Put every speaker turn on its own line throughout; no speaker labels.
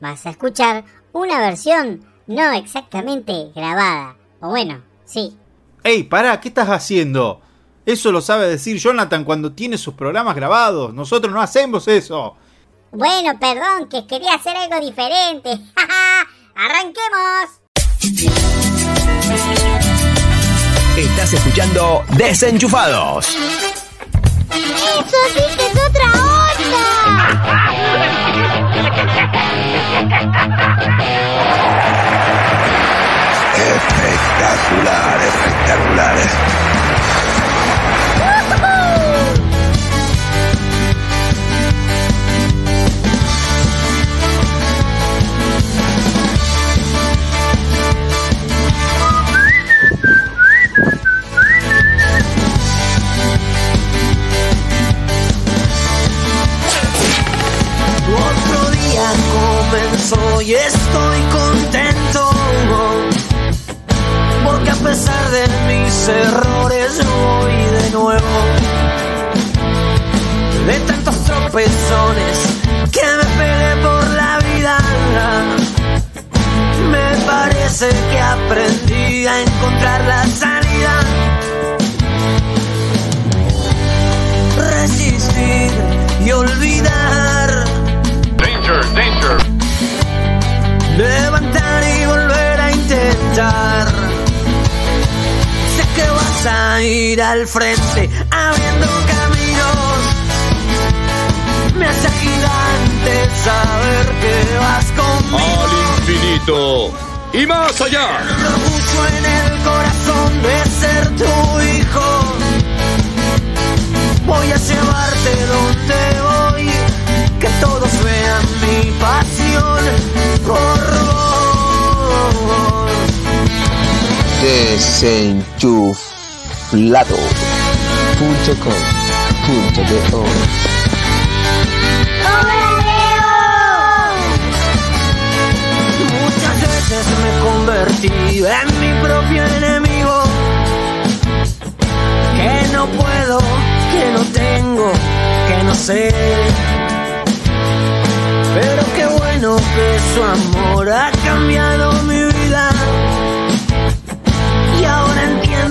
vas a escuchar una versión no exactamente grabada. O bueno, sí.
¡Ey, pará! ¿Qué estás haciendo? Eso lo sabe decir Jonathan cuando tiene sus programas grabados. Nosotros no hacemos eso.
Bueno, perdón, que quería hacer algo diferente. ¡Arranquemos!
Estás escuchando Desenchufados.
¡Eso sí que es otra onda!
Espectacular, espectacular.
Comenzó y estoy contento. Porque a pesar de mis errores voy de nuevo. De tantos tropezones que me pegué por la vida. Me parece que aprendí a encontrar la salida. Resistir y olvidar. Levantar y volver a intentar. Sé que vas a ir al frente abriendo caminos. Me hace gigante saber que vas conmigo.
Al infinito y más allá.
El orgullo en el corazón de ser tu hijo. Voy a llevarte donde voy, que todos vean mi pasión
Desenchuflado.com.do
Muchas veces me convertí en mi propio enemigo. Que no puedo, que no tengo, que no sé. Pero qué bueno que su amor ha cambiado mi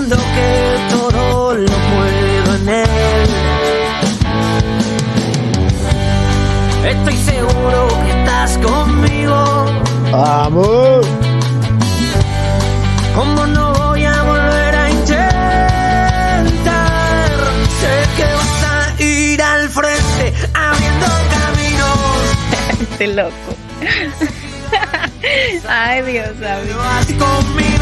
entiendo que todo lo puedo en él. Estoy seguro que estás conmigo.
Amor.
¿Cómo no voy a volver a intentar? Sé que vas a ir al frente abriendo caminos.
Este loco. Ay, Dios mío.
Vas conmigo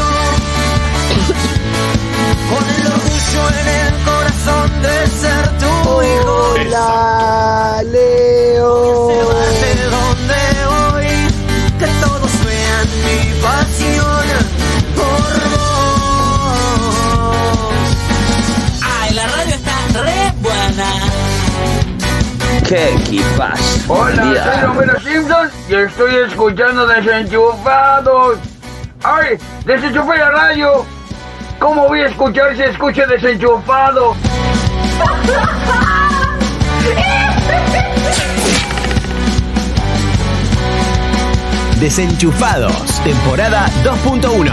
orgullo en el corazón de ser tu hijo.
Hola, Leo.
Llévate donde voy, que todos vean mi pasión por vos. Ay, la radio está re buena.
¡Qué equipazo!
Hola, soy Romero Simpson y estoy escuchando Desenchufados. ¡Ay! ¡Desenchufé la radio! ¿Cómo voy a escuchar si escucho desenchufado?
Desenchufados, temporada 2.1.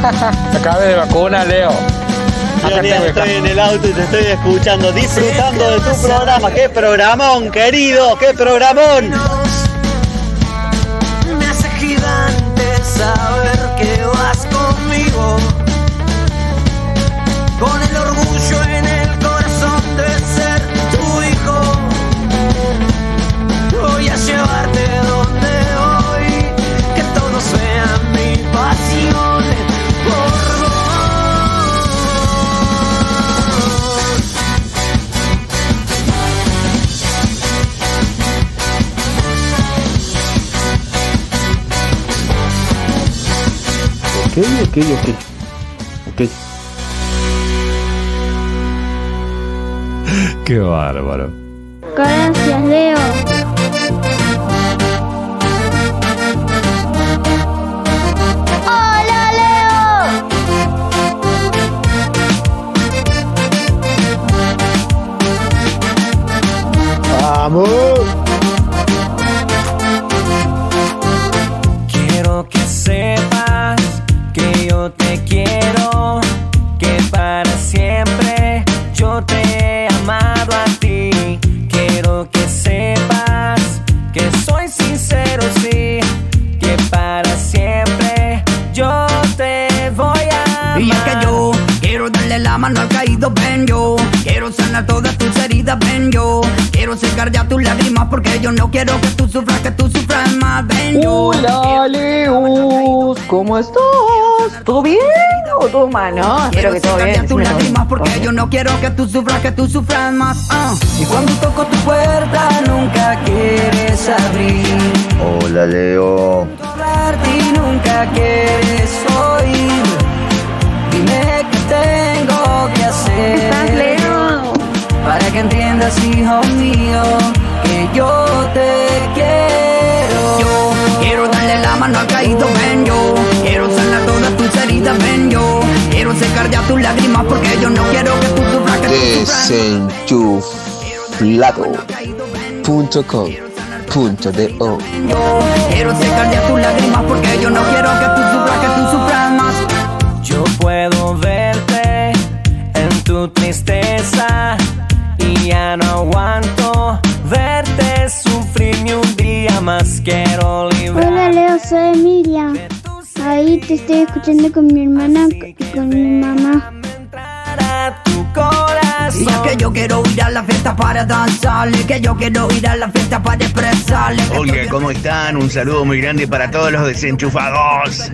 Acabé de vacuna, Leo.
estoy en el auto y te estoy escuchando, disfrutando de tu programa. ¡Qué programón, querido! ¡Qué programón!
Conmigo.
Ok, ok, ok. Ok.
Qué bárbaro.
Gracias, Leo. ¡Hola, Leo!
Vamos.
Quiero
darle la mano al caído, ven yo. Quiero sanar todas tus heridas, ven yo. Quiero secar ya tus lágrimas porque yo no quiero que tú sufras, que tú sufras más, ven yo.
Hola, Leos, ¿cómo estás? ¿Todo bien o todo mal? No, espero
Quiero
que todo
secar
bien.
ya tus
decime todo
lágrimas porque yo no quiero que tú sufras, que tú sufras más. ah. Y cuando toco tu puerta nunca quieres abrir.
Hola, Leo.
hablarte y nunca quieres hacer.
¿Estás, Leo?
Para que entiendas, hijo mío, que yo te quiero. Yo quiero darle la mano al caído, ven yo. Quiero sanar todas tus heridas, ven yo. Quiero secar ya tus lágrimas porque yo no quiero que tú sufras, tú sufras.
Desenchuflado.com.do
yo Quiero secar ya tus lágrimas porque yo no quiero que tú
tristeza y ya no aguanto verte sufrir ni un día más. Quiero
Hola Leo, soy Emilia. Ahí te estoy escuchando con mi hermana y con mi mamá.
Y es que yo quiero ir a la fiesta para danzarle, que yo quiero ir a la fiesta para expresarle. estoy-
¿cómo están? Un saludo muy grande para todos los desenchufados.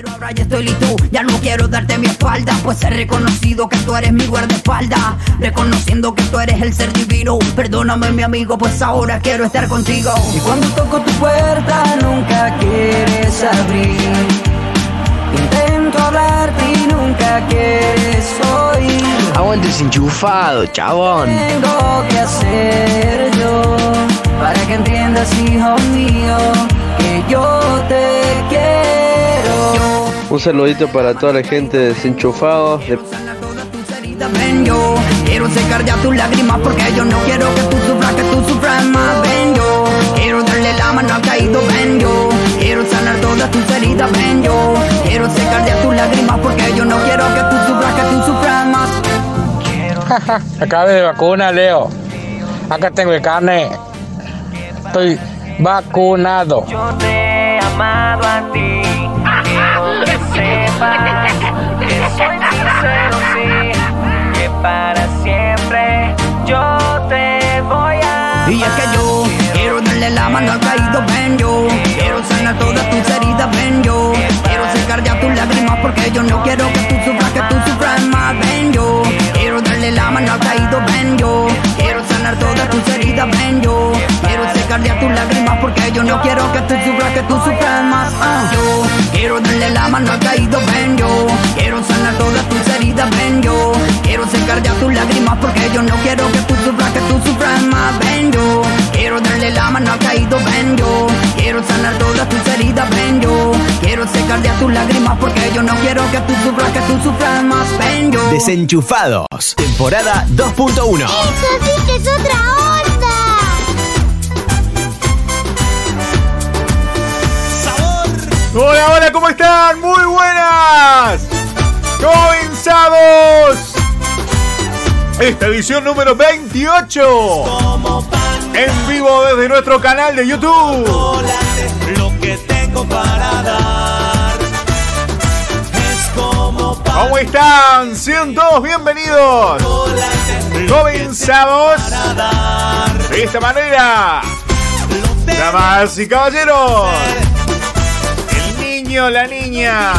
Pero ahora ya estoy listo. Ya no quiero darte mi espalda, pues he reconocido que tú eres mi guardaespaldas. Reconociendo que tú eres el ser divino. Perdóname, mi amigo, pues ahora quiero estar contigo. Y cuando toco tu puerta, nunca quieres abrir. Intento hablarte y nunca quieres oír.
Aguante desenchufado, chabón.
Tengo que hacer yo para que entiendas, hijo mío, que yo te quiero.
Un saludito para toda la gente de desenchufados. De...
Ven yo, quiero secar ya tus lágrimas porque yo no quiero que tú sufras, que tú sufras más. Ven yo, quiero darle la mano al caído. Ven yo, quiero sanar todas tus heridas. Ven yo, quiero secar ya tus lágrimas porque yo no quiero que tú sufras, que tú sufras más.
Acabé de vacuna, Leo. Acá tengo el carne. Estoy vacunado.
Quiero que sepas que soy sincero, sí. Que para siempre yo te voy a
Y es que yo quiero darle la mano al caído, ven yo. Quiero sanar todas tus heridas, ven yo. Quiero secar ya tus lágrimas porque yo no quiero que tú sufras, que tú sufras más, ven yo. Quiero darle la mano al caído, ven yo. Quiero sanar todas tus heridas, ven yo. Ya tus lágrimas porque yo no quiero que tú sufras, que tú sufras más. ah. Yo quiero darle la mano al caído, ven yo. Quiero sanar todas tus heridas, ven yo. Quiero secar ya tus lágrimas porque yo no quiero que tú sufras, que tú sufras más, ven yo. Quiero darle la mano al caído, ven yo. Quiero sanar todas tus heridas, ven yo. Quiero secar ya tus lágrimas porque yo no quiero que tú sufras, que tú sufras más, ven yo.
Desenchufados, temporada 2.1.
Eso sí que es otra onda.
Hola, hola, ¿cómo están? Muy buenas. Comenzamos esta edición número 28. En vivo desde nuestro canal de YouTube.
Lo que tengo para dar es como
¿Cómo están? Sean todos bienvenidos. Comenzamos de esta manera. Damas y caballeros. Niño, la niña.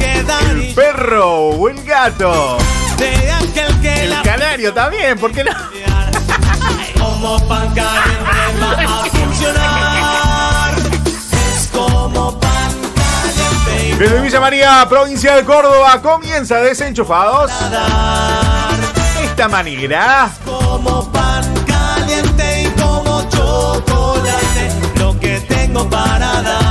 El perro o el gato. El canario también, ¿por qué no?
como pan caliente va a funcionar. Es como pan caliente
Desde Villa María, provincia de Córdoba, comienza Desenchufados. De esta manera.
como pan caliente y como chocolate. Lo que tengo para dar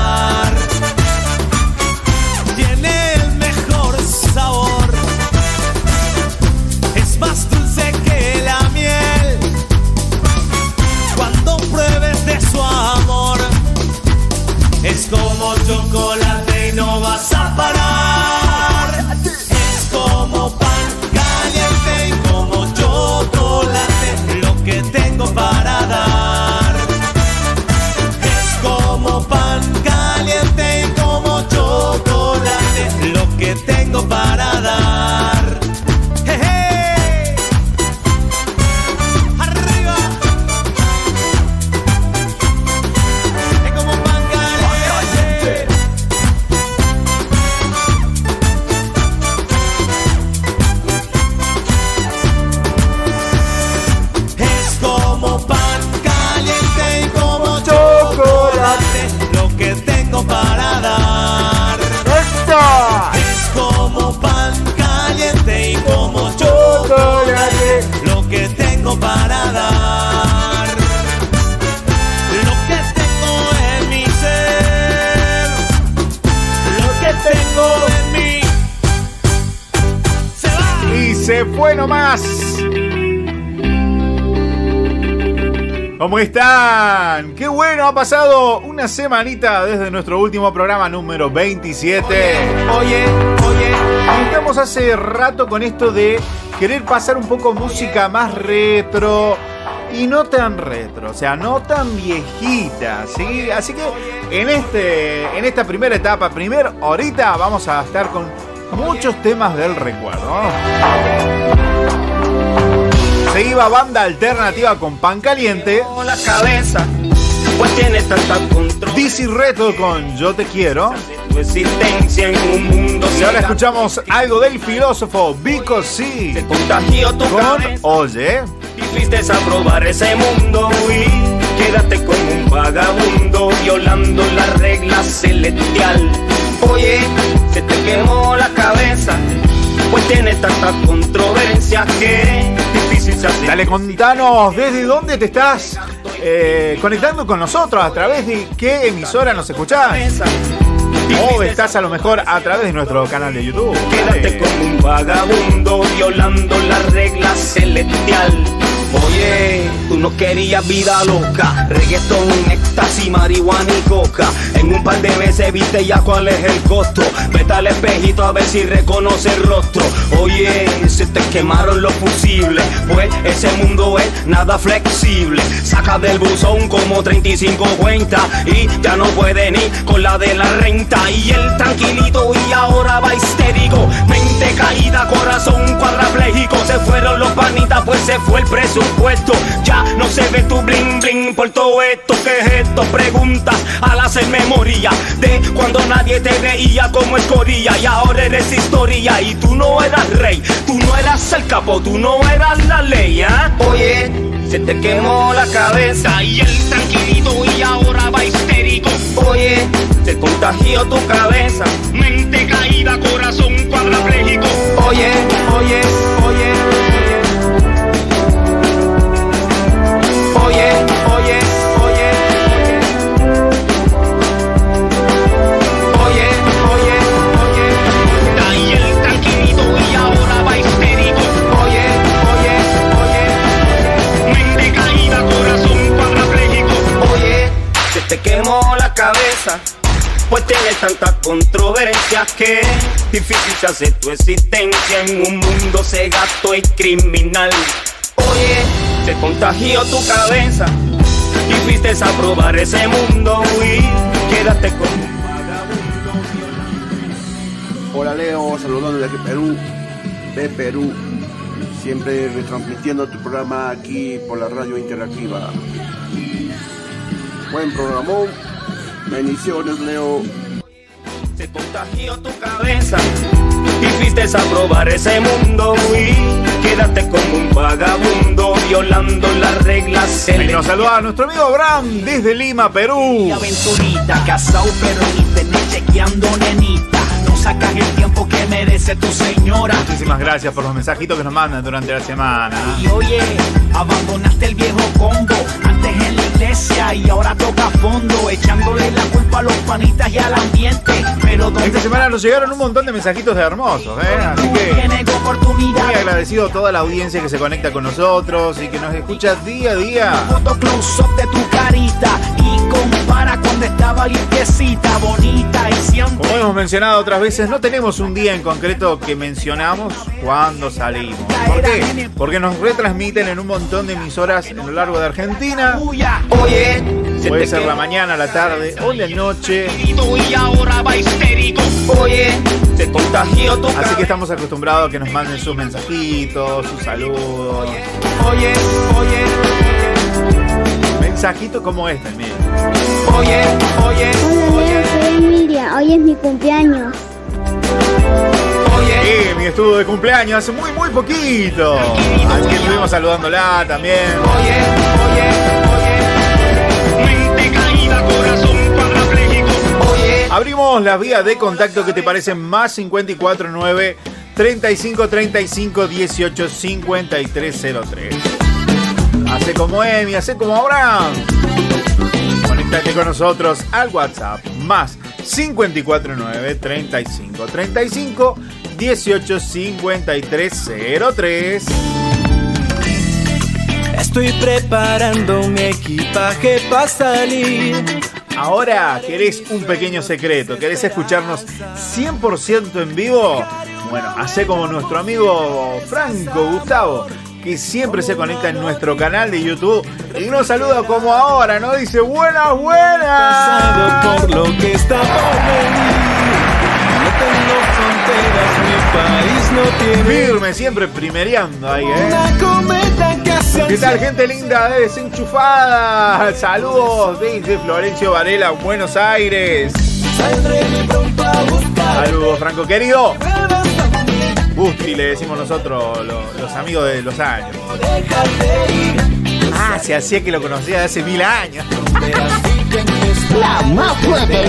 nomás. ¿Cómo están? Qué bueno, ha pasado una semanita desde nuestro último programa número 27.
Oye, oye.
Estamos hace rato con esto de querer pasar un poco música más retro y no tan retro, o sea, no tan viejita, ¿sí? Así que en, este, en esta primera etapa, primer ahorita, vamos a estar con muchos temas del recuerdo. Se iba banda alternativa con pan caliente.
La cabeza, pues tiene.
DC Retro con Yo te quiero. Y ahora escuchamos algo del filósofo Vico C. Con. Oye.
Y fuiste a probar ese mundo y quédate como un vagabundo violando la regla celestial. Oye, se te quemó la cabeza, pues tiene tanta controversia que
Dale, contanos desde dónde te estás eh, conectando con nosotros, a través de qué emisora nos escuchás. O estás a lo mejor a través de nuestro canal de YouTube.
Quédate como un vagabundo violando la regla celestial. Oye, tú no querías vida loca, reggaetón, éxtasis, marihuana y coca. En un par de meses viste ya cuál es el costo. Vete al espejito a ver si reconoce el rostro. Oye, se te quemaron los fusibles, pues ese mundo es nada flexible. Saca del buzón como 35 cuentas y ya no puede ni con la de la renta. Y el tranquilito y ahora va histérico. Mente caída, corazón cuadrapléjico. Se fueron los panitas, pues se fue el presupuesto. Ya no se ve tu bling bling por todo esto. ¿Qué es esto? Preguntas al hacer memoria de cuando nadie te veía como escorilla. Y ahora eres historia. Y tú no eras rey, tú no eras el capo, tú no eras la ley. ¿ah? Oye, se te quemó la cabeza y el tranquilito y ahora va histérico. Oye, te contagió tu cabeza. Mente caída, corazón cuadrapléjico. Oye, oye, oye. Oye, oye, oye. Oye, oye, oye. Ahí el tranquilito y ahora va histérico. Oye, oye, oye. Mente caída, corazón cuadrapléjico. Oye, se te quemó la cabeza. Pues tienes tanta controversia que difícil se hace tu existencia en un mundo cegato y criminal. Oye, te contagió tu cabeza y fuiste a probar ese mundo y quédate con
Hola Leo, saludando desde Perú, de Perú, siempre retransmitiendo tu programa aquí por la radio interactiva. Buen programón, bendiciones Leo.
Te contagió tu cabeza y fuiste a probar ese mundo y quédate como un vagabundo violando las reglas
Y nos saluda a nuestro amigo Abraham desde Lima, Perú.
aventurita, casado pero internet chequeando nenita. Sacas el tiempo que merece tu señora.
Muchísimas gracias por los mensajitos que nos mandan durante la semana.
Y oye, abandonaste el viejo combo antes en la iglesia y ahora toca fondo, echándole la culpa a los panitas y al ambiente. Pero
Esta semana nos llegaron un montón de mensajitos de hermosos, ¿eh? Así que muy agradecido a toda la audiencia que se conecta con nosotros y que nos escucha día a día.
Foto close-up de tu carita y compara cuando estaba limpiecita, bonita y siempre.
Como hemos mencionado otras veces, no tenemos un día en concreto que mencionamos cuando salimos. ¿Por qué? Porque nos retransmiten en un montón de emisoras en lo largo de Argentina.
Oye,
Puede ser la mañana, la tarde o la noche.
Oye, contagió tu
Así que estamos acostumbrados a que nos manden sus mensajitos, sus saludos.
Oye, oye,
Mensajitos como este, miren.
Oye, oye,
Hola Leo, soy Emilia, hoy es mi cumpleaños.
Sí, mi estuvo de cumpleaños hace muy, muy poquito. Así que estuvimos saludándola también.
mente caída, corazón cuadrapléjico. Oye,
Abrimos las vías de contacto que te parecen más 549 35 35 18 5303. Hace como Emi, hace como Abraham. Conéctate con nosotros al WhatsApp más 549 35 35 18 53 03.
Estoy preparando mi equipaje para salir.
Ahora querés un pequeño secreto, querés escucharnos 100% en vivo. Bueno, hace como nuestro amigo Franco Gustavo, que siempre se conecta en nuestro canal de YouTube y nos saluda como ahora, ¿no? Dice buenas, buenas.
por lo que está por venir. No tengo fronteras, mi país no tiene.
Firme, siempre primereando ahí, ¿eh? ¿Qué tal, gente linda de desenchufada? Saludos desde Florencio Varela, Buenos Aires. Saludos, Franco querido. Busti le decimos nosotros, lo- los amigos de los años. Ah, se hacía que lo conocía de hace mil años.
La más fuerte.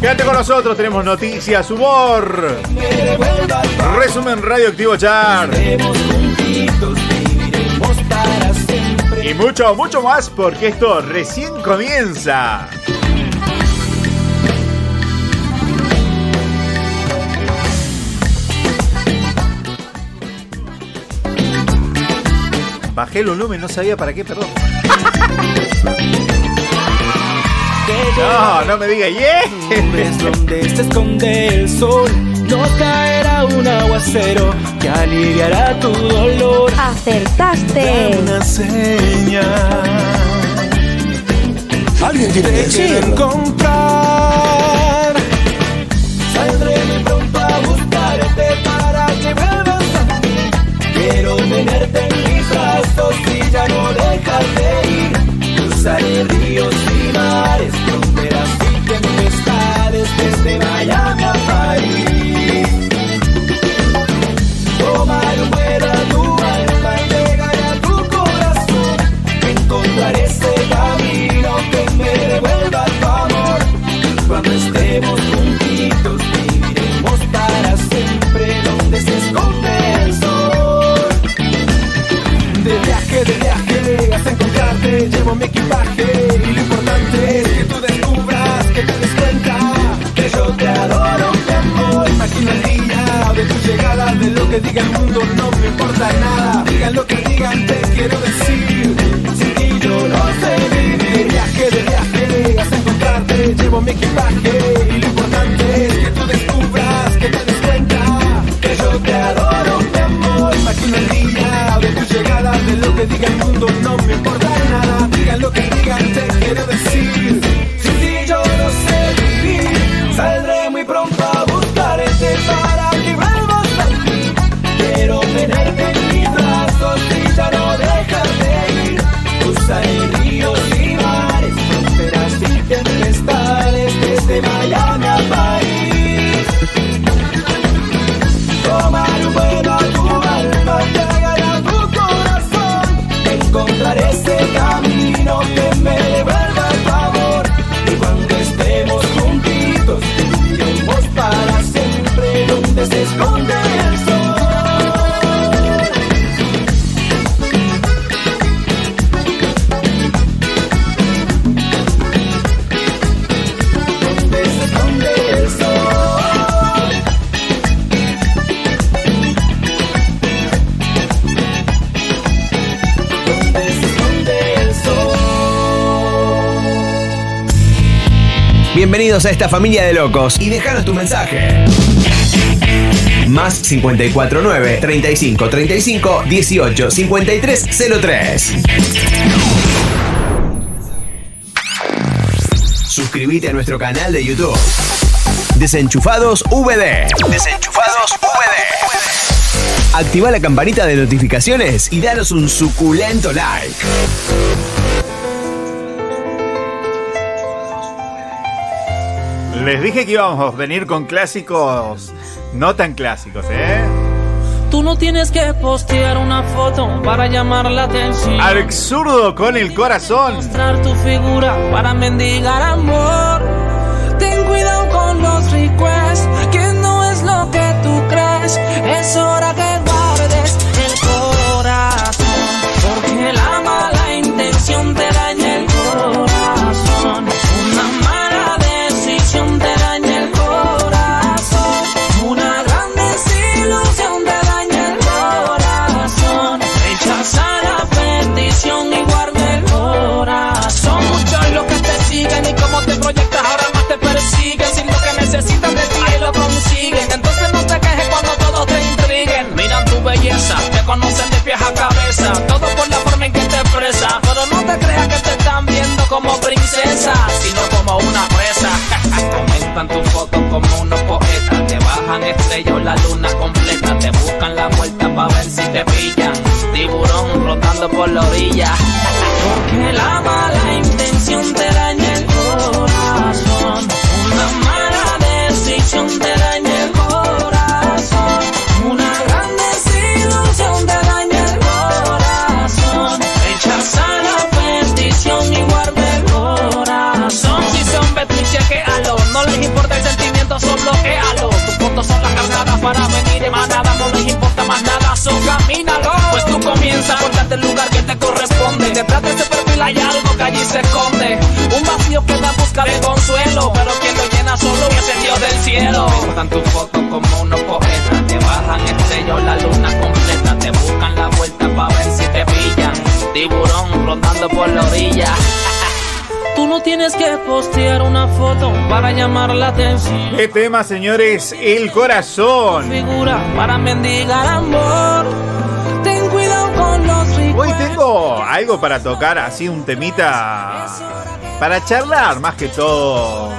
Quédate con nosotros, tenemos noticias, humor. Resumen radioactivo char. Y mucho, mucho más porque esto recién comienza. Bajé el volumen, no sabía para qué, perdón. No, no me diga yeah.
Es donde se esconde el sol. Nos caerá un aguacero que aliviará tu dolor.
Acertaste.
Dame una señal.
Alguien tiene que decirlo.
encontrar. Saldré muy pronto a buscarte para que vuelvas a mí. Quiero tenerte
Bienvenidos a esta familia de locos y déjanos tu mensaje. Más 549 35 35 18 53 03. Suscríbete a nuestro canal de YouTube. Desenchufados VD. Desenchufados VD. Activa la campanita de notificaciones y danos un suculento like.
Les dije que íbamos a venir con clásicos no tan clásicos, ¿eh?
Tú no tienes que postear una foto para llamar la atención.
Absurdo con el corazón.
Mostrar tu figura para mendigar amor. Ten cuidado con los requests, que no es lo que tú crees. Es hora que conocen de pies a cabeza. Todo por la forma en que te expresa. Pero no te creas que te están viendo como princesa, sino como una presa. Comentan tus fotos como unos poetas. Te bajan estrellas la luna completa. Te buscan la vuelta para ver si te pillan. Tiburón rotando por la orilla. Porque la mala para venir en manada, no les importa más nada, son camínalo. Pues tú comienzas a cortarte el lugar que te corresponde. Detrás de ese perfil hay algo que allí se esconde. Un vacío que da busca de consuelo, pero quien lo llena solo es el Dios del cielo. Cortan tus fotos como unos poetas, te bajan estrellas la luna completa, te buscan la vuelta para ver si te pillan. Tiburón rondando por la orilla. Tú no tienes que postear una foto para llamar la atención.
¿Qué tema, señores? El corazón.
Figura para mendigar amor. Ten cuidado con los
Hoy tengo algo para tocar, así un temita para charlar, más que todo.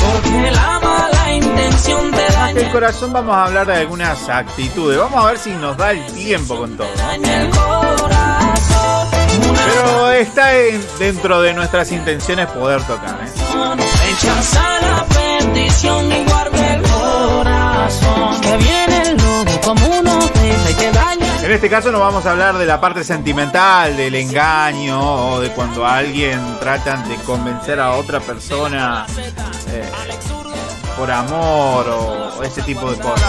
Porque la mala intención te
Más que el corazón vamos a hablar de algunas actitudes. Vamos a ver si nos da el tiempo con todo. Pero está en- dentro de nuestras intenciones poder tocar. ¿eh?
Rechaza la petición y guarda el corazón. Que viene el lobo como uno pesa y te daña.
En este caso no vamos a hablar de la parte sentimental, del engaño o de cuando a alguien tratan de convencer a otra persona eh, por amor o, o ese tipo de cosas.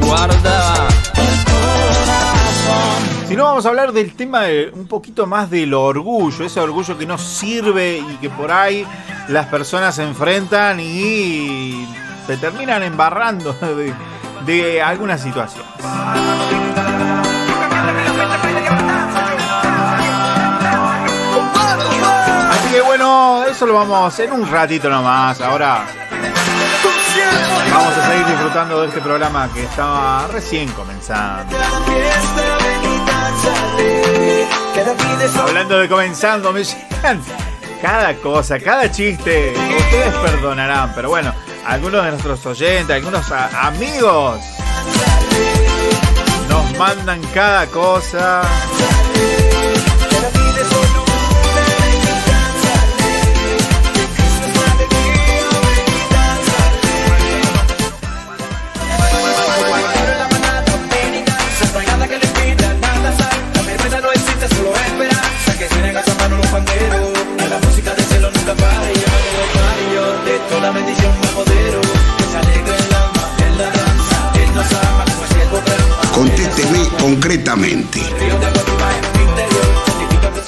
Guarda
Si no, vamos a hablar del tema de un poquito más del orgullo, ese orgullo que no sirve y que por ahí las personas se enfrentan y se terminan embarrando de, de alguna situación. Así que bueno, eso lo vamos hacer un ratito nomás. Ahora vamos a seguir disfrutando de este programa que estaba recién comenzando. Hablando de comenzando, me llegan cada cosa, cada chiste. Ustedes perdonarán, pero bueno, algunos de nuestros oyentes, algunos amigos nos mandan cada cosa.
Concretamente.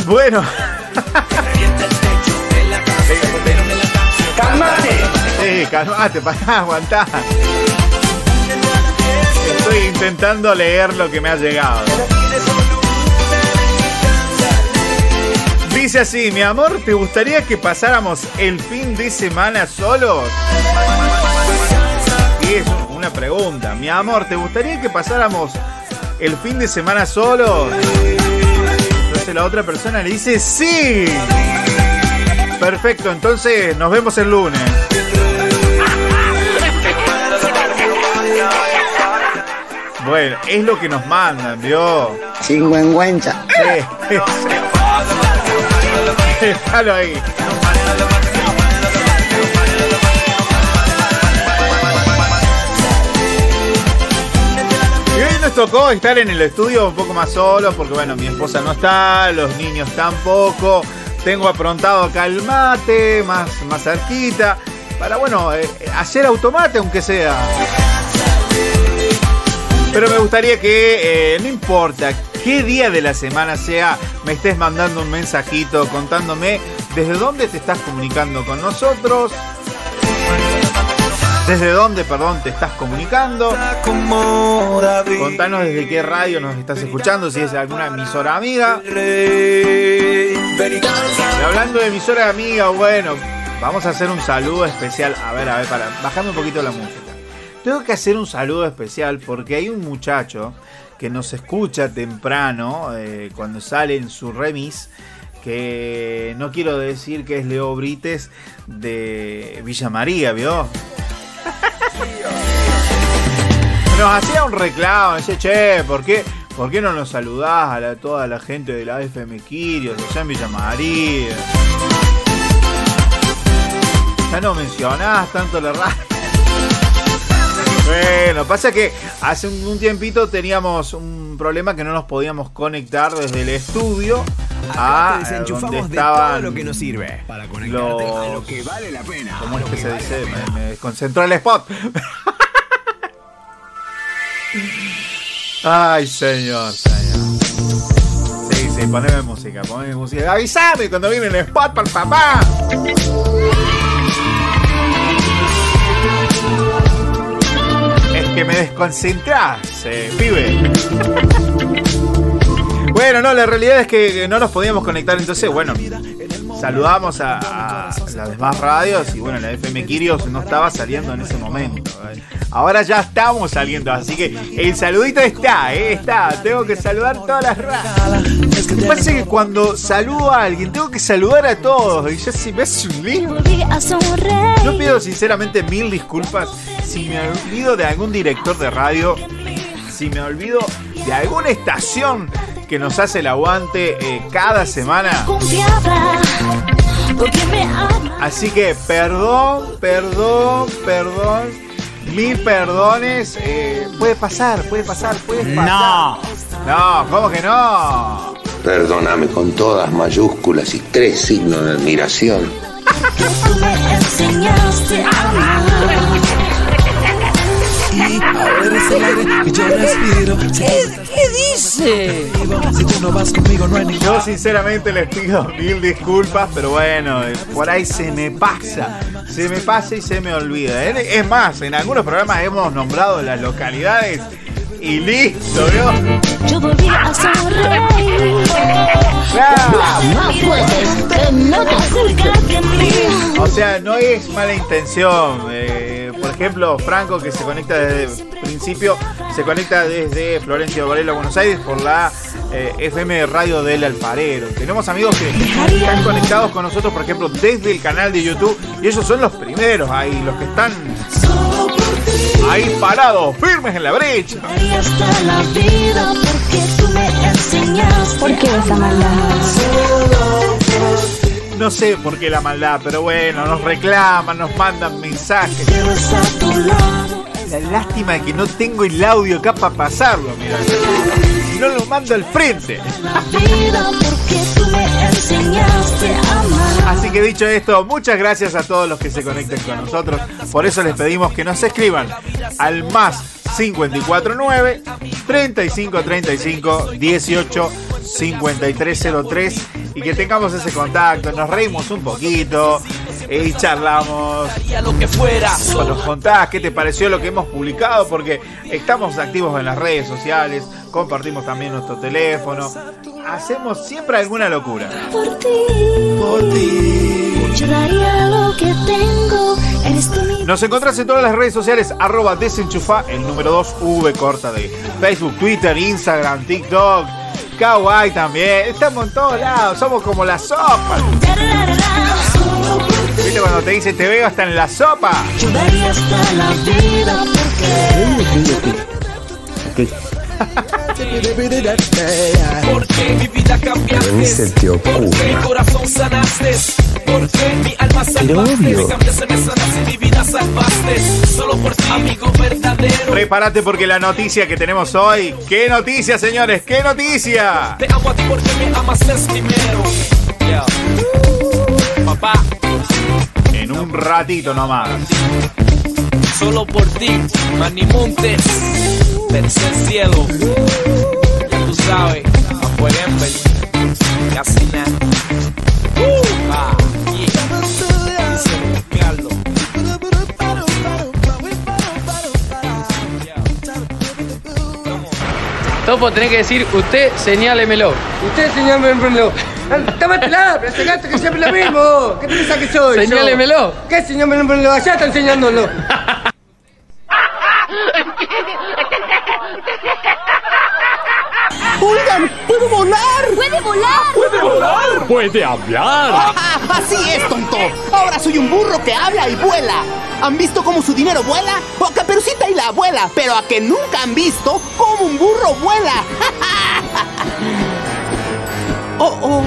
Bueno.
¡Calmate!
Sí, calmate, para aguantar. Estoy intentando leer lo que me ha llegado. Dice así, mi amor, ¿te gustaría que pasáramos el fin de semana solos? Y es una pregunta. Mi amor, ¿te gustaría que pasáramos el fin de semana solos? Entonces la otra persona le dice sí. Perfecto, entonces nos vemos el lunes. Bueno, es lo que nos mandan, ¿vio?
Chingüengüenza.
Sí. Déjalo ahí. Tocó estar en el estudio un poco más solos porque bueno, mi esposa no está, los niños tampoco. Tengo aprontado acá el mate, más, más cerquita, para bueno, eh, hacer automate aunque sea. Pero me gustaría que, eh, no importa qué día de la semana sea, me estés mandando un mensajito contándome desde dónde te estás comunicando con nosotros. Desde dónde, perdón, te estás comunicando. Contanos desde qué radio nos estás escuchando, si es alguna emisora amiga. Y hablando de emisora amiga, bueno, vamos a hacer un saludo especial. A ver, a ver, para, bajame un poquito la música. Tengo que hacer un saludo especial porque hay un muchacho que nos escucha temprano, eh, cuando sale en su remis, que no quiero decir que es Leo Brites de Villa María, ¿vio? Nos hacía un reclamo, dice, che, ¿por qué, ¿por qué no nos saludás a la- toda la gente de la FM Quirios, allá en Villa María? Ya no mencionás tanto la radio. Bueno, pasa que hace un, un tiempito teníamos un problema que no nos podíamos conectar desde el estudio a eh, donde
de
estaban
todo lo que nos sirve para conectarte a lo que vale la pena.
¿Cómo es que se dice? Me, me desconcentró el spot. Ay, señor, señor. Sí, sí, poneme música, poneme música. Avísame cuando viene el spot para el papá. Es que me desconcentrás, eh, pibe. Bueno, no, la realidad es que no nos podíamos conectar, entonces, bueno, saludamos a las demás radios y bueno, la FM Kirios no estaba saliendo en ese momento. Ahora ya estamos saliendo, así que el saludito está, eh, está. Tengo que saludar todas las radios. Lo que que cuando saludo a alguien, tengo que saludar a todos y ya se me hace un lío. Yo pido sinceramente mil disculpas si me olvido de algún director de radio, si me olvido de alguna estación que nos hace el aguante eh, cada semana. Así que perdón, perdón, perdón. Mil perdones. eh, puede pasar, puede pasar, puede pasar.
No.
No, ¿cómo que no?
Perdóname con todas mayúsculas y tres signos de admiración.
Es el aire que yo respiro.
¿Qué, qué dice?
Si tú no vas conmigo, no hay ningún.
Yo sinceramente les pido mil disculpas, pero bueno, por ahí se me pasa. Se me pasa y se me olvida. Eh, Es más, en algunos programas hemos nombrado las localidades y listo, ¿vio?
Yo volví a sonreír.
Claro. O sea, no es mala intención. eh, ejemplo, Franco, que se conecta desde el principio, se conecta desde Florencio Varela, Buenos Aires, por la eh, FM Radio del Alfarero. Tenemos amigos que están conectados con nosotros, por ejemplo, desde el canal de YouTube, y ellos son los primeros ahí, los que están ahí parados, firmes en la brecha.
¿Por qué esa maldad?
No sé por qué la maldad, pero bueno, nos reclaman, nos mandan mensajes. La lástima de que no tengo el audio acá para pasarlo, mira. No lo mando al frente. Así que dicho esto, muchas gracias a todos los que se conecten con nosotros. Por eso les pedimos que nos escriban al más 549 3535 18 5303 y que tengamos ese contacto, nos reímos un poquito y charlamos.
lo que fuera.
Nos contás qué te pareció lo que hemos publicado porque estamos activos en las redes sociales, compartimos también nuestro teléfono, hacemos siempre alguna locura.
Por ti. Por ti. Yo daría lo que tengo. Eres tú mi
Nos encontrás en todas las redes sociales, arroba desenchufa, el número 2, V corta de Facebook, Twitter, Instagram, TikTok, Kawaii también. Estamos en todos lados, somos como la sopa. ¿Viste cuando te dicen te veo hasta en la sopa?
Yo daría hasta la vida porque
Porque mi vida cambiaste. Porque el corazón sanaste. Porque mi alma salvaste.
obvio.
Me cambiaste, me sanaste, mi vida salvaste. Solo por ti, amigo verdadero.
Prepárate porque la noticia que tenemos hoy. ¿Qué noticia, señores? ¿Qué noticia?
Te amo a ti porque me primero. Papá,
En un ratito nomás.
solo por ti, Manny Montes. Tercer cielo. Ya tú sabes, a Fueguember. Casi nada. Ah, yeah. Dice Carlos.
Topo, tenés que decir, usted señálemelo.
Usted, señor Tómatela, pero ese gato que siempre lo mismo. ¿Qué piensas que soy?
Señálemelo.
¿Qué señálemelo? Allá está enseñándolo. Oigan, puedo volar.
Puede volar. Puede volar. Puede hablar.
Así es, tonto. Ahora soy un burro que habla y vuela. ¿Han visto cómo su dinero vuela? O a Caperucita y la abuela. Pero a que nunca han visto cómo un burro vuela. ¡Ja ¡Ja, oh, oh.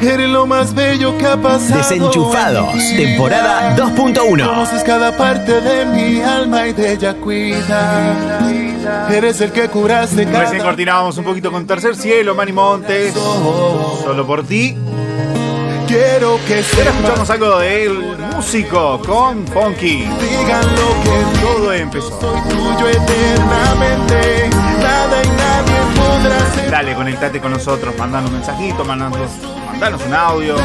Eres lo más bello que ha pasado.
Desenchufados,
en mi
temporada
vida.
2.1.
Conoces cada parte de mi alma y de ella cuida. Eres el que curaste cada
Recién coordinábamos un poquito con Tercer Cielo, Manny Montes. Solo por ti.
Quiero que
Ahora escuchamos algo del músico con Funky.
Digan lo que
Todo empezó.
tuyo eternamente. Nada y nadie podrá ser
Dale, conectate con nosotros, mandando un mensajito, mandando, mandanos un audio.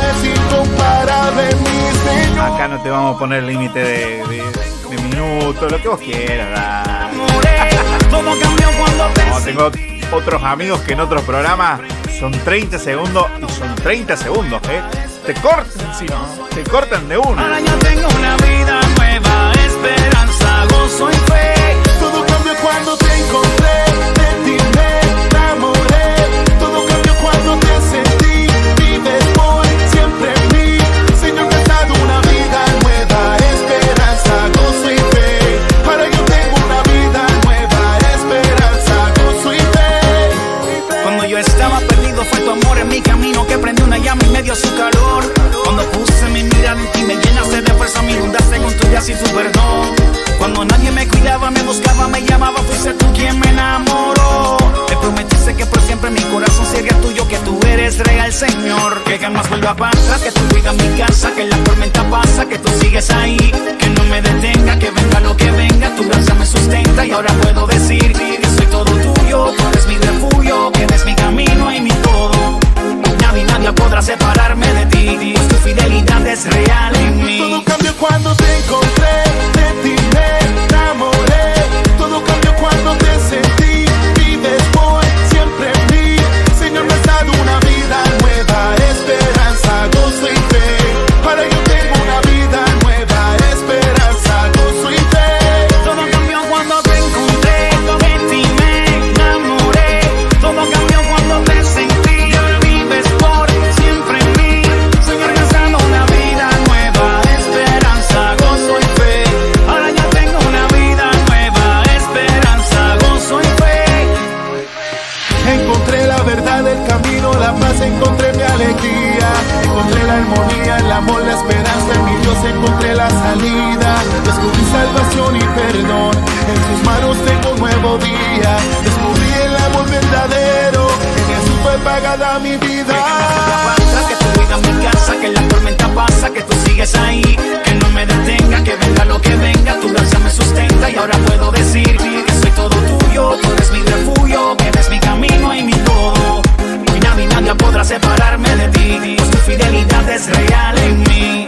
Acá no te vamos a poner límite de, de- de minutos, lo que vos quieras. dale. No, tengo otros amigos que en otros programas son 30 segundos y son 30 segundos, ¿eh? Te cortan, si no, te cortan de uno.
Ahora yo tengo una vida nueva, esperanza, gozo y fe.
Todo cambió cuando te encontré, de ti me enamoré. Todo cambió cuando te sentí, vives por siempre en mí. Señor, me has dado una vida nueva, esperanza, gozo y fe. Ahora yo tengo una vida nueva, esperanza, gozo y fe.
Cuando yo estaba perdido fue tu amor en mi camino que prendió una llama y me dio su calor. Con tu perdón. Cuando nadie me cuidaba, me buscaba, me llamaba, fuiste tú quien me enamoró. Me prometiste que por siempre mi corazón sería tuyo, que tú eres real, Señor. Que jamás vuelva para atrás, que tú cuidas mi casa, que la tormenta pasa, que tú sigues ahí. Que no me detenga, que venga lo que venga, tu gracia me sustenta y ahora puedo decir que soy todo tuyo, tú eres mi refugio, que eres mi camino y mi todo. Nadie, podrá separarme de ti, pues tu fidelidad es real en mí.
Todo cambió cuando te encontré, de ti me enamoré.
Encontré
mi alegría. Encontré la armonía, el amor, la esperanza. En mi Dios encontré la salida. Descubrí salvación y perdón. En sus manos tengo un nuevo día. Descubrí el amor verdadero. En Jesús fue pagada mi vida.
Mi casa, que la tormenta pasa, que tú sigues ahí, que no me detenga, que venga lo que venga, tu gracia me sustenta y ahora puedo decir que soy todo tuyo, tú eres mi refugio, que eres mi camino y mi todo. Y nadie, nadie podrá separarme de ti, pues tu fidelidad es real en mí.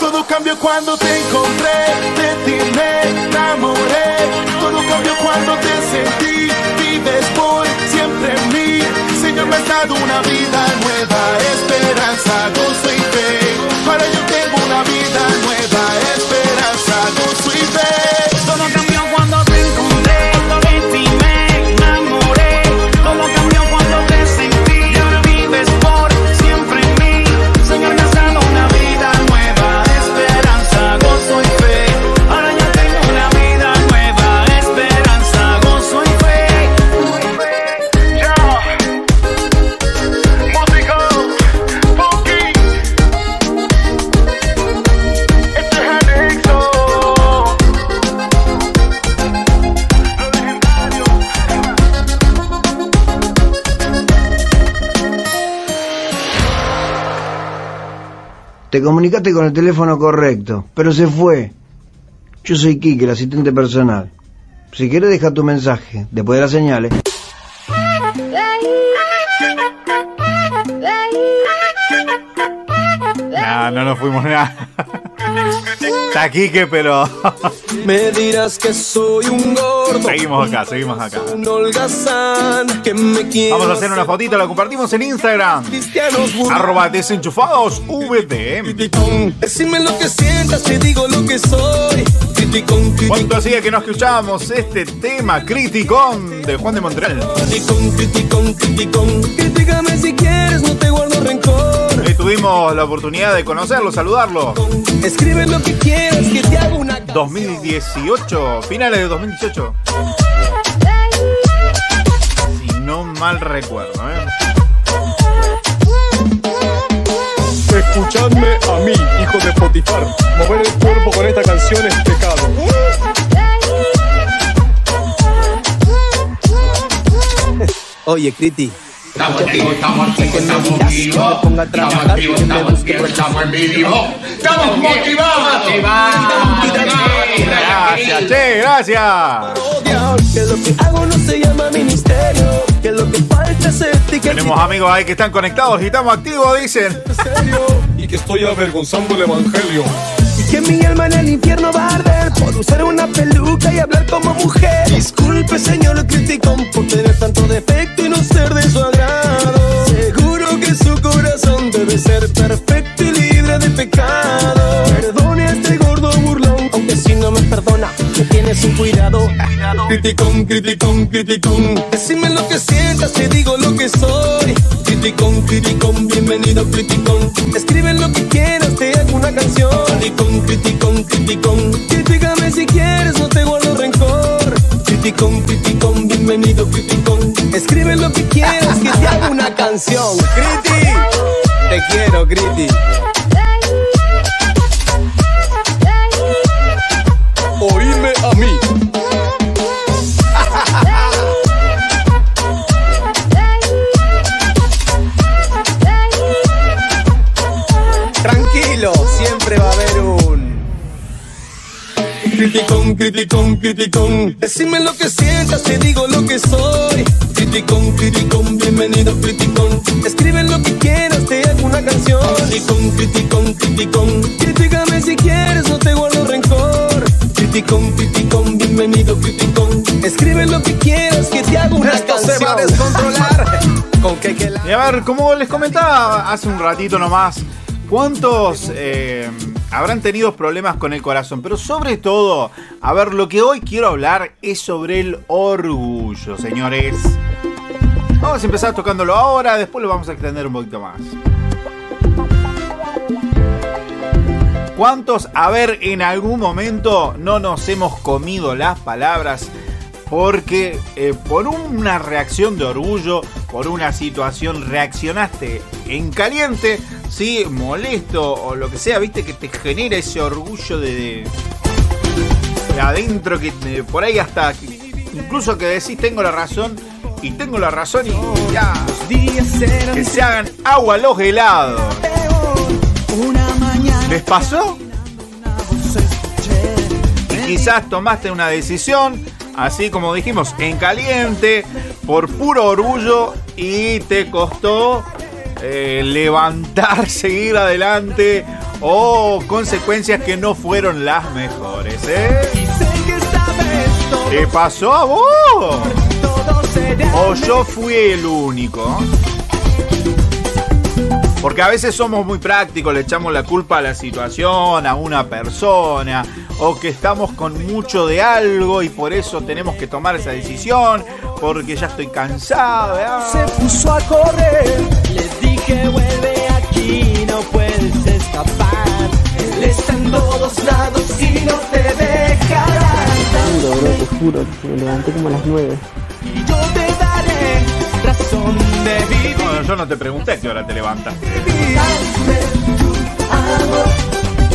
Todo cambió cuando te encontré, de ti me enamoré. Todo cambió cuando te sentí, vives por siempre en mí. Señor, me has dado una vida nueva, esperanza, gozo y fe. Ahora yo tengo una vida nueva, esperanza, gozo y fe.
Te
comunicaste con el teléfono correcto, pero se fue. Yo soy Kike, el asistente personal. Si quieres, deja tu mensaje después de las señales.
Nah, no nos fuimos nada. Está Quique, pero.
Me dirás que soy un gordo.
Seguimos acá, seguimos acá. Vamos a hacer una fotito, la compartimos en Instagram. Arroba desenchufados VDM.
Decime lo que sientas, te digo lo que soy.
¿Cuánto hacía que no escuchábamos este tema criticón de Juan de Montreal?
criticón, criticón, criticón. Critícame si quieres, no te guardo rencor.
Tuvimos la oportunidad de conocerlo, saludarlo.
Escribe lo que quieras, que te hago una
2018, finales de 2018. Si no mal recuerdo, ¿eh?
Escuchadme a mí, hijo de Potifar. Mover el cuerpo con esta canción es pecado. Oye, Criti.
Estamos activos, estamos activos, estamos vivos. Estamos activos, estamos activos, estamos en vivo. Estamos motivados.
Gracias, che, gracias.
Que lo que hago no se llama ministerio. Que lo que falta es ética.
Tenemos amigos ahí que están conectados y estamos activos, dicen.
Y que estoy avergonzando el evangelio. Que mi alma en el infierno va a por usar una peluca y hablar como mujer. Disculpe, señor criticón, por tener tanto defecto y no ser de su agrado. Seguro que su corazón debe ser perfecto y libre de pecado. Perdone a este gordo burlón, aunque si no me perdona, que tienes un cuidado. Criticón, criticón, criticón. Decime lo que sientas, te digo lo que soy. Criticón, criticón, bienvenido criticón. Escribe Criticón, criticón, criticón. Critícame si quieres, no te guardo rencor. Criticón, criticón, bienvenido criticón. Escribe lo que quieras, que te hago una canción. Criti, te quiero, Criti. Criticón, criticón. Decime lo que sientas, te digo lo que soy. Criticón, criticón, bienvenido, criticón. Escribe lo que quieras, te hago una canción. Criticón, criticón, criticón. Critícame si quieres, no te guardo rencor. Criticón, criticón, bienvenido, criticón. Escribe lo que quieras, que te hago una
Esto
canción.
se va a
descontrolar. Con que que la...
Y a ver, como les comentaba hace un ratito nomás, ¿cuántos eh, habrán tenido problemas con el corazón? Pero sobre todo, a ver, lo que hoy quiero hablar es sobre el orgullo, señores. Vamos a empezar tocándolo ahora, después lo vamos a extender un poquito más. ¿Cuántos, a ver, en algún momento no nos hemos comido las palabras porque eh, por una reacción de orgullo, por una situación reaccionaste en caliente, sí, molesto o lo que sea, viste que te genera ese orgullo de, de- de adentro que por ahí hasta incluso que decís tengo la razón y tengo la razón y ya que se hagan agua los helados. ¿Les pasó? Y quizás tomaste una decisión, así como dijimos, en caliente, por puro orgullo y te costó eh, levantar, seguir adelante o consecuencias que no fueron las mejores. ¿eh? ¿Te pasó a vos? ¿O yo fui el único? Porque a veces somos muy prácticos, le echamos la culpa a la situación, a una persona, o que estamos con mucho de algo y por eso tenemos que tomar esa decisión, porque ya estoy cansado. ¿eh?
Se puso a correr, le dije vuelve aquí, no puedes escapar. Él está en todos lados y no te dejará.
Juro, bro, te juro, me levanté como a las 9.
Y yo te daré razón de vivir.
No, yo no te pregunté a qué hora te levantas.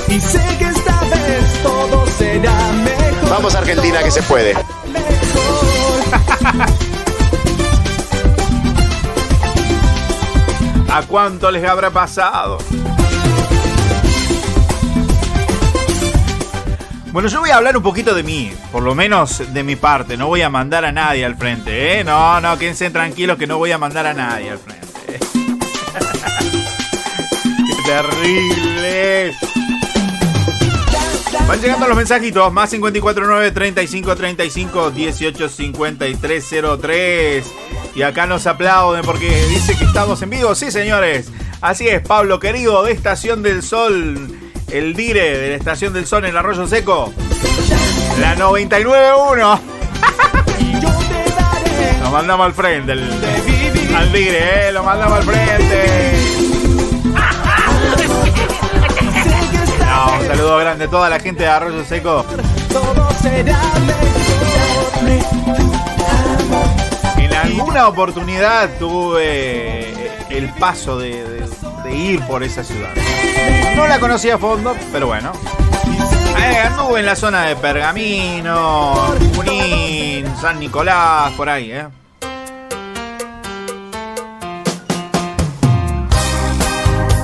Y sé que esta vez todo será mejor.
Vamos Argentina que se puede.
¿A cuánto les habrá pasado? Bueno, yo voy a hablar un poquito de mí, por lo menos de mi parte. No voy a mandar a nadie al frente, ¿eh? No, no, quédense tranquilos que no voy a mandar a nadie al frente. ¡Qué terrible! Van llegando los mensajitos. Más 549 35 35 18 53 03. Y acá nos aplauden porque dice que estamos en vivo. Sí, señores. Así es, Pablo querido de Estación del Sol. El dire de la Estación del Sol en Arroyo Seco. La 99.1. Lo mandamos al frente. el- al dire, eh. Lo mandamos al frente. Un saludo grande a toda la gente de Arroyo Seco. En alguna oportunidad tuve el paso de, ir por esa ciudad. No la conocí a fondo, pero bueno. Eh, anduve en la zona de Pergamino, Junín, San Nicolás, por ahí, ¿eh?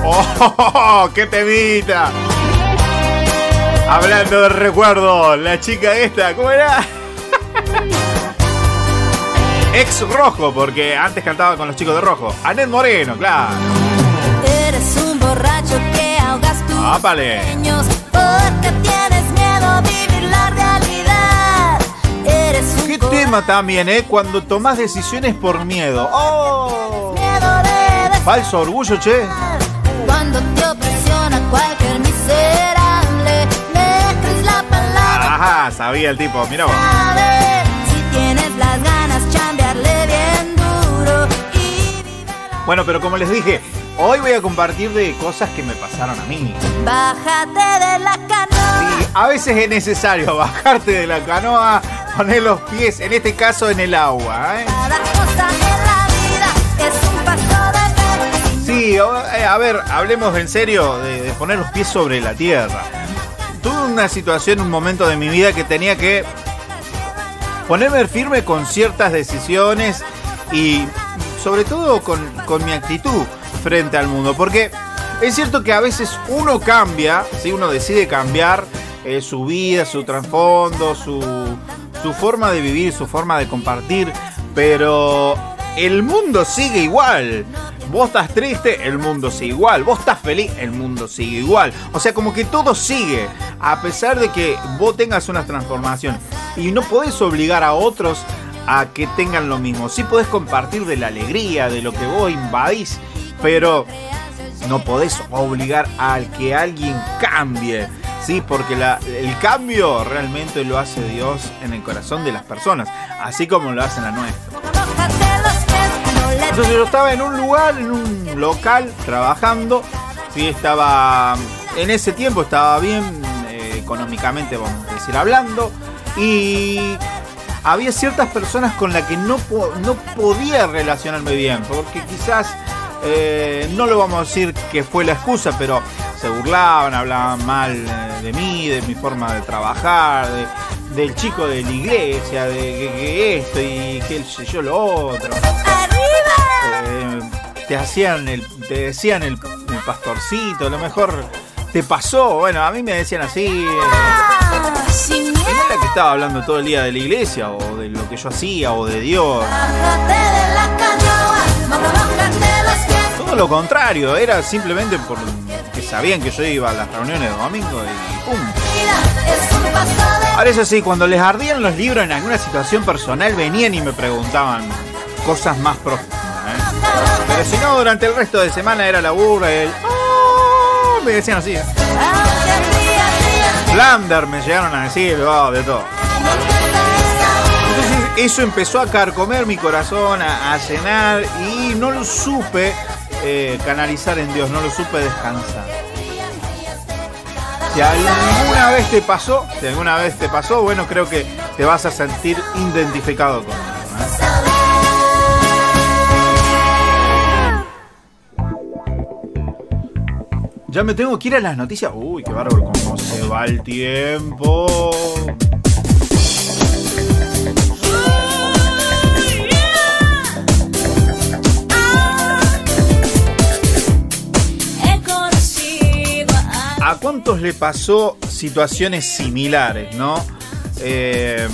¡Oh, qué temita! Hablando de recuerdo, la chica esta, ¿cómo era? Ex rojo, porque antes cantaba con los chicos de rojo. Anet Moreno, claro.
Eres un borracho que ahogas tus
Ápale.
sueños porque tienes miedo a vivir la realidad. Eres un
Qué tema también, ¿eh? Cuando tomás decisiones por miedo. ¡Oh! Falso orgullo, che.
cuando te opresiona cualquier miserable. Le crees la palabra.
Ajá, sabía el tipo, mirá vos. Bueno, pero como les dije, hoy voy a compartir de cosas que me pasaron a mí.
bájate de la canoa.
Y a veces es necesario bajarte de la canoa, poner los pies, en este caso en el agua. ¿eh?
Cada cosa en la vida es un paso de fe.
Sí, eh, a ver, hablemos en serio de, de poner los pies sobre la tierra. Tuve una situación, un momento de mi vida que tenía que ponerme firme con ciertas decisiones y sobre todo con, con mi actitud frente al mundo. Porque es cierto que a veces uno cambia, ¿sí? uno decide cambiar eh, su vida, su trasfondo, su, su forma de vivir, su forma de compartir, pero el mundo sigue igual. Vos estás triste, el mundo sigue igual. Vos estás feliz, el mundo sigue igual. O sea, como que todo sigue. A pesar de que vos tengas una transformación. Y no podés obligar a otros a que tengan lo mismo. Sí podés compartir de la alegría, de lo que vos invadís. Pero no podés obligar al que alguien cambie. Sí, porque el cambio realmente lo hace Dios en el corazón de las personas. Así como lo hace la nuestra. Entonces yo estaba en un lugar, en un local, trabajando. Sí, estaba. En ese tiempo estaba bien eh, económicamente, vamos a decir, hablando. Y había ciertas personas con las que no, po- no podía relacionarme bien. Porque quizás. eh, no lo vamos a decir que fue la excusa, pero se burlaban, hablaban mal eh, de mí, de mi forma de trabajar, de- del chico de la iglesia, de que, que esto y que el yo lo otro. Eh, te hacían el, te decían el, el pastorcito, a lo mejor te pasó, bueno, a mí me decían así. eh,
Sin
que estaba hablando todo el día de la iglesia o de lo que yo hacía o de Dios. Todo lo contrario, era simplemente porque sabían que yo iba a las reuniones de domingo y ¡pum! Ahora eso sí, cuando les ardían los libros en alguna situación personal venían y me preguntaban cosas más profundas. ¿eh? Pero si no, durante el resto de semana era la burra, el... "Ah", me decían así. ¿eh? Flander me llegaron a decir, oh, de todo. Entonces eso empezó a carcomer mi corazón, a, a llenar y no lo supe eh, canalizar en Dios, no lo supe descansar. Si alguna vez te pasó, si alguna vez te pasó, bueno, creo que te vas a sentir identificado conmigo. ¿eh? Ya me tengo que ir a las noticias. Uy, qué bárbaro, cómo se va el tiempo.
¿A
cuántos le pasó situaciones similares, no? Eh,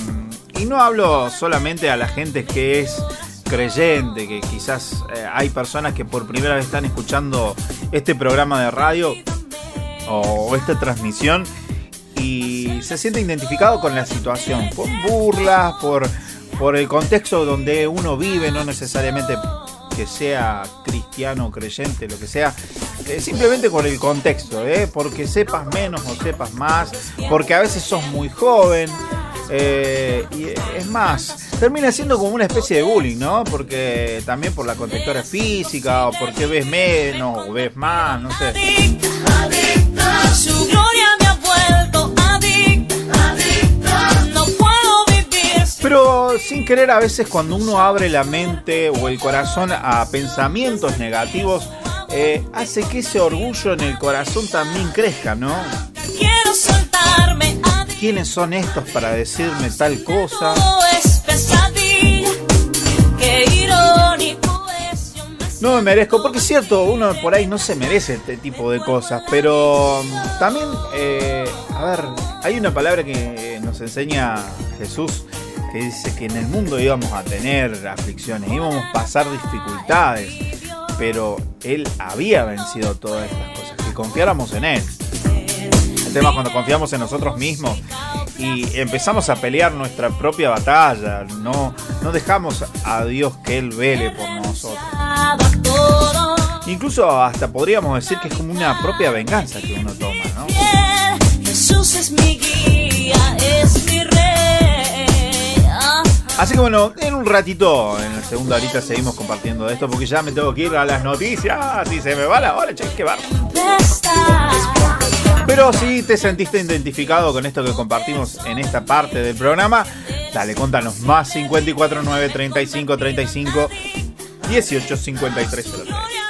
y no hablo solamente a la gente que es creyente, que quizás eh, hay personas que por primera vez están escuchando este programa de radio o esta transmisión y se siente identificado con la situación, por burlas, por, por el contexto donde uno vive, no necesariamente que sea cristiano, creyente, lo que sea, eh, simplemente por el contexto, ¿eh? porque sepas menos o sepas más, porque a veces sos muy joven. Eh, y es más, termina siendo como una especie de bullying, ¿no? Porque también por la contextura física, o porque ves menos, o ves más, no sé. Pero sin querer a veces cuando uno abre la mente o el corazón a pensamientos negativos, eh, hace que ese orgullo en el corazón también crezca, ¿no?
Quiero
¿Quiénes son estos para decirme tal cosa? No me merezco, porque es cierto, uno por ahí no se merece este tipo de cosas, pero mm, también, eh, a ver, hay una palabra que nos enseña Jesús que dice que en el mundo íbamos a tener aflicciones, íbamos a pasar dificultades, pero Él había vencido todas estas cosas, que confiáramos en Él. Tema cuando confiamos en nosotros mismos y empezamos a pelear nuestra propia batalla, no, no dejamos a Dios que Él vele por nosotros. Incluso hasta podríamos decir que es como una propia venganza que uno toma, ¿no?
Jesús es mi guía, es mi rey.
Así que bueno, en un ratito, en el segundo ahorita seguimos compartiendo esto porque ya me tengo que ir a las noticias y se me va la hora, che, qué bar. Pero si te sentiste identificado con esto que compartimos en esta parte del programa, dale, contanos más 54 9 35 35 18 53 03.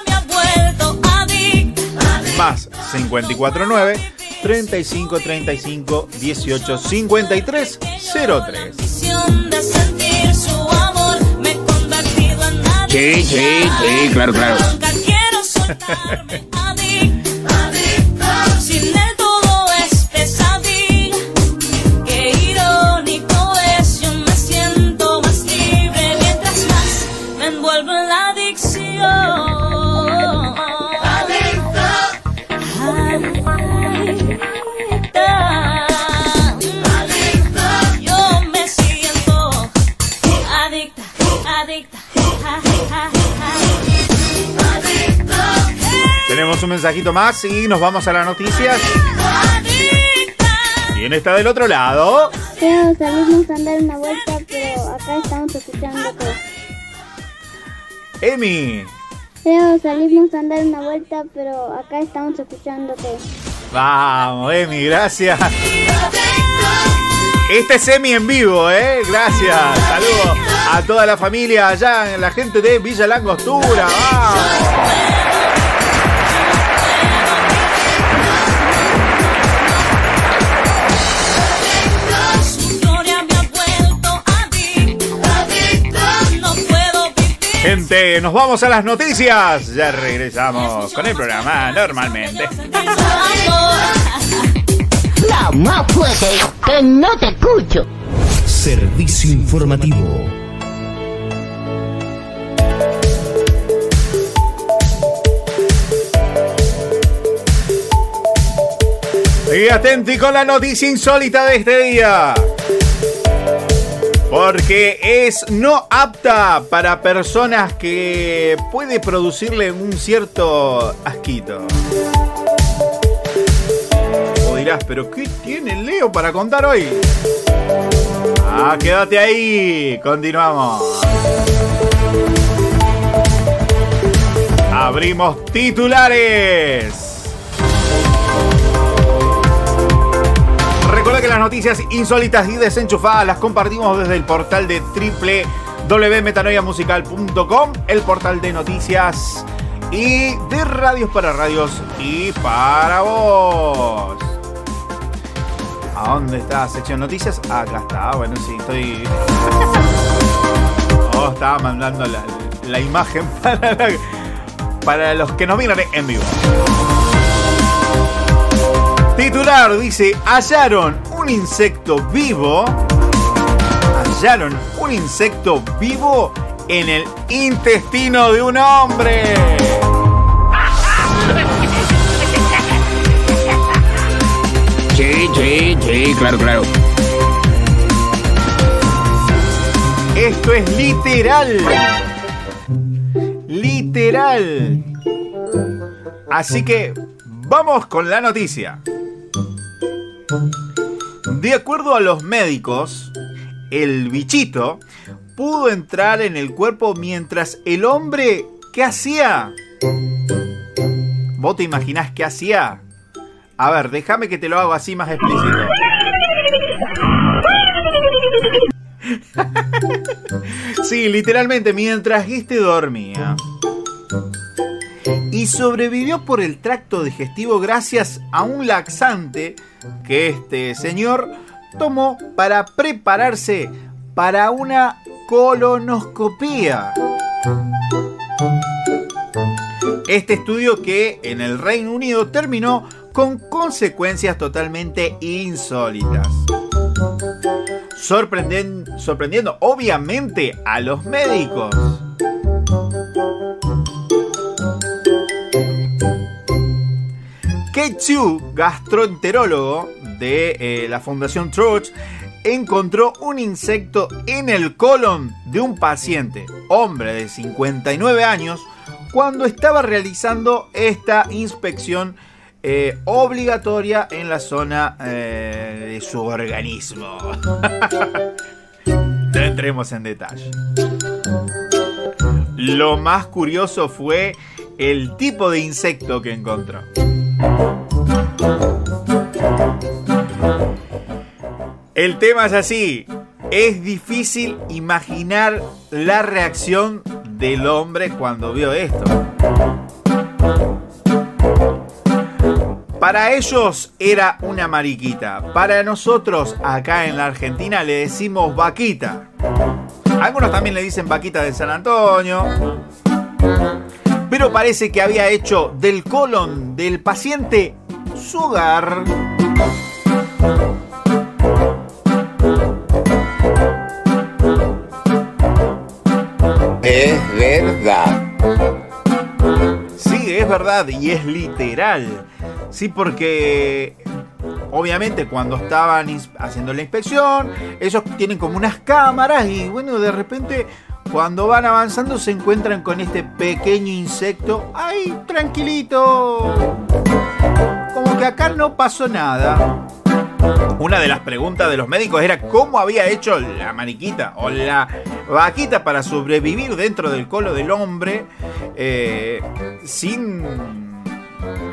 me ha vuelto adicta.
Más 54 9 35 35 18 53 03.
Adicción de sentir su amor. Me he convertido en
Sí, sí, sí, claro, claro.
Tenemos un mensajito más y nos vamos a las noticias. ¿Quién está del otro lado?
Creo salimos a dar una vuelta, pero acá estamos escuchándote.
Emi.
Creo salimos a dar una vuelta, pero acá estamos escuchándote.
Vamos, Emi, gracias. Este es Emi en vivo, ¿eh? Gracias. Saludos a toda la familia allá, la gente de Villa Langostura. Vamos. Nos vamos a las noticias. Ya regresamos con el programa normalmente.
No, más fuerte, que no te escucho.
Servicio informativo.
Y atenti con la noticia insólita de este día. Porque es no apta para personas que puede producirle un cierto asquito. O dirás, pero ¿qué tiene Leo para contar hoy? Ah, quédate ahí. Continuamos. Abrimos titulares. Recuerda que las noticias insólitas y desenchufadas las compartimos desde el portal de www.metanoiamusical.com, el portal de noticias y de radios para radios y para vos. ¿A dónde está la sección noticias? Acá está, bueno, sí, estoy... Oh, estaba mandando la, imagen para los que nos miran en vivo. Titular dice, hallaron un insecto vivo. Hallaron un insecto vivo en el intestino de un hombre.
Sí, sí, sí.
Claro, claro.
Esto es literal. Literal. Así que vamos con la noticia. De acuerdo a los médicos, el bichito pudo entrar en el cuerpo mientras el hombre, ¿qué hacía? ¿Vos te imaginás qué hacía? A ver, déjame que te lo hago así más explícito. Sí, literalmente, mientras este dormía. Y sobrevivió por el tracto digestivo gracias a un laxante que este señor tomó para prepararse para una colonoscopía. Este estudio que en el Reino Unido terminó con consecuencias totalmente insólitas. Sorprendiendo obviamente a los médicos. Chu, gastroenterólogo de eh, la Fundación Troch, encontró un insecto en el colon de un paciente, hombre de 59 años, cuando estaba realizando esta inspección eh, obligatoria en la zona eh, de su organismo. entremos en detalle. Lo más curioso fue el tipo de insecto que encontró. El tema es así. Es difícil imaginar la reacción del hombre cuando vio esto. Para ellos era una mariquita. Para nosotros acá en la Argentina le decimos vaquita. Algunos también le dicen vaquita de San Antonio. Pero parece que había hecho del colon del paciente su hogar. Sí, es verdad y es literal. Sí, porque obviamente cuando estaban haciendo la inspección, ellos tienen como unas cámaras y bueno, de repente cuando van avanzando se encuentran con este pequeño insecto. ¡Ay, tranquilito! Como que acá no pasó nada. Una de las preguntas de los médicos era cómo había hecho la mariquita o la vaquita para sobrevivir dentro del colo del hombre eh, sin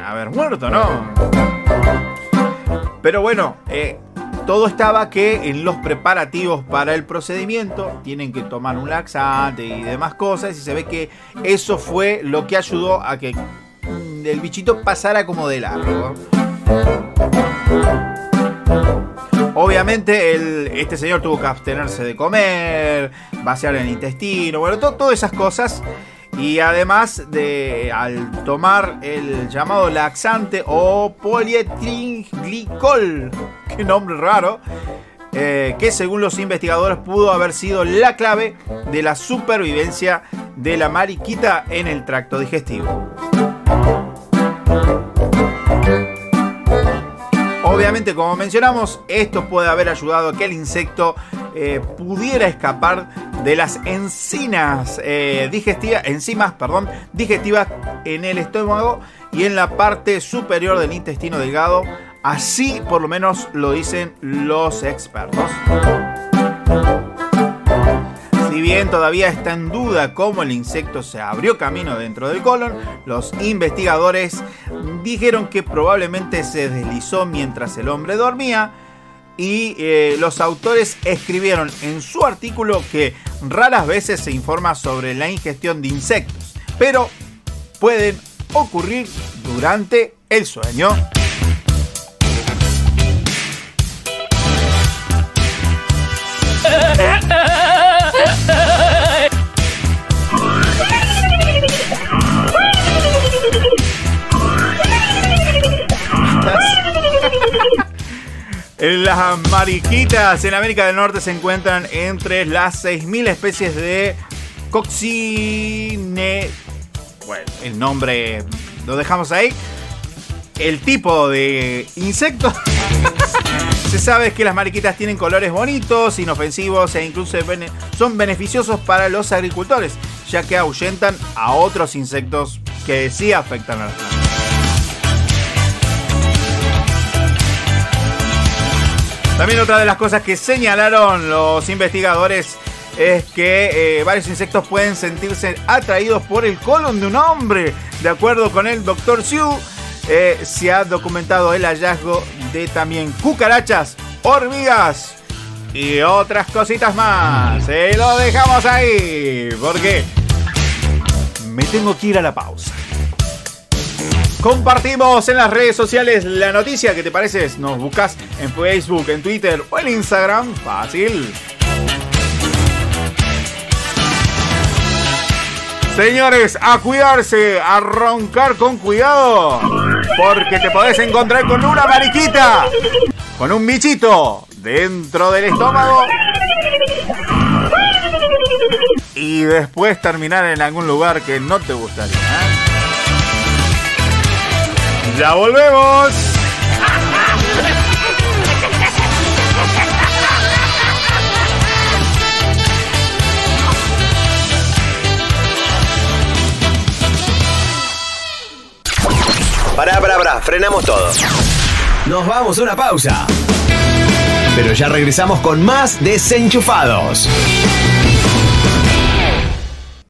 haber muerto, ¿no? Pero bueno, eh, todo estaba que en los preparativos para el procedimiento tienen que tomar un laxante y demás cosas y se ve que eso fue lo que ayudó a que el bichito pasara como de largo. Obviamente el- este señor tuvo que abstenerse de comer, vaciar el intestino, bueno, to- todas esas cosas. Y además de al tomar el llamado laxante o polietilenglicol, qué nombre raro, eh, que según los investigadores pudo haber sido la clave de la supervivencia de la mariquita en el tracto digestivo. Obviamente, como mencionamos, esto puede haber ayudado a que el insecto eh, pudiera escapar de las encinas eh, digestivas, enzimas, perdón, digestivas en el estómago y en la parte superior del intestino delgado. Así, por lo menos, lo dicen los expertos. Si bien todavía está en duda cómo el insecto se abrió camino dentro del colon, los investigadores dijeron que probablemente se deslizó mientras el hombre dormía y eh, los autores escribieron en su artículo que raras veces se informa sobre la ingestión de insectos, pero pueden ocurrir durante el sueño. Las mariquitas en América del Norte se encuentran entre las 6.000 especies de coccine... Bueno, el nombre lo dejamos ahí. El tipo de insecto se sabe que las mariquitas tienen colores bonitos, inofensivos e incluso son beneficiosos para los agricultores, ya que ahuyentan a otros insectos que sí afectan a las. También otra de las cosas que señalaron los investigadores es que eh, varios insectos pueden sentirse atraídos por el colon de un hombre. De acuerdo con el Dr. Siu, eh, se ha documentado el hallazgo de también cucarachas, hormigas y otras cositas más. Se lo dejamos ahí porque me tengo que ir a la pausa. Compartimos en las redes sociales la noticia. ¿Qué te parece? Nos buscas en Facebook, en Twitter o en Instagram. Fácil. Señores, a cuidarse, a roncar con cuidado. Porque te podés encontrar con una mariquita. Con un bichito dentro del estómago. Y después terminar en algún lugar que no te gustaría. ¿eh? Ya volvemos.
Pará, pará, pará, frenamos todo. Nos vamos a una pausa. Pero ya regresamos con más desenchufados.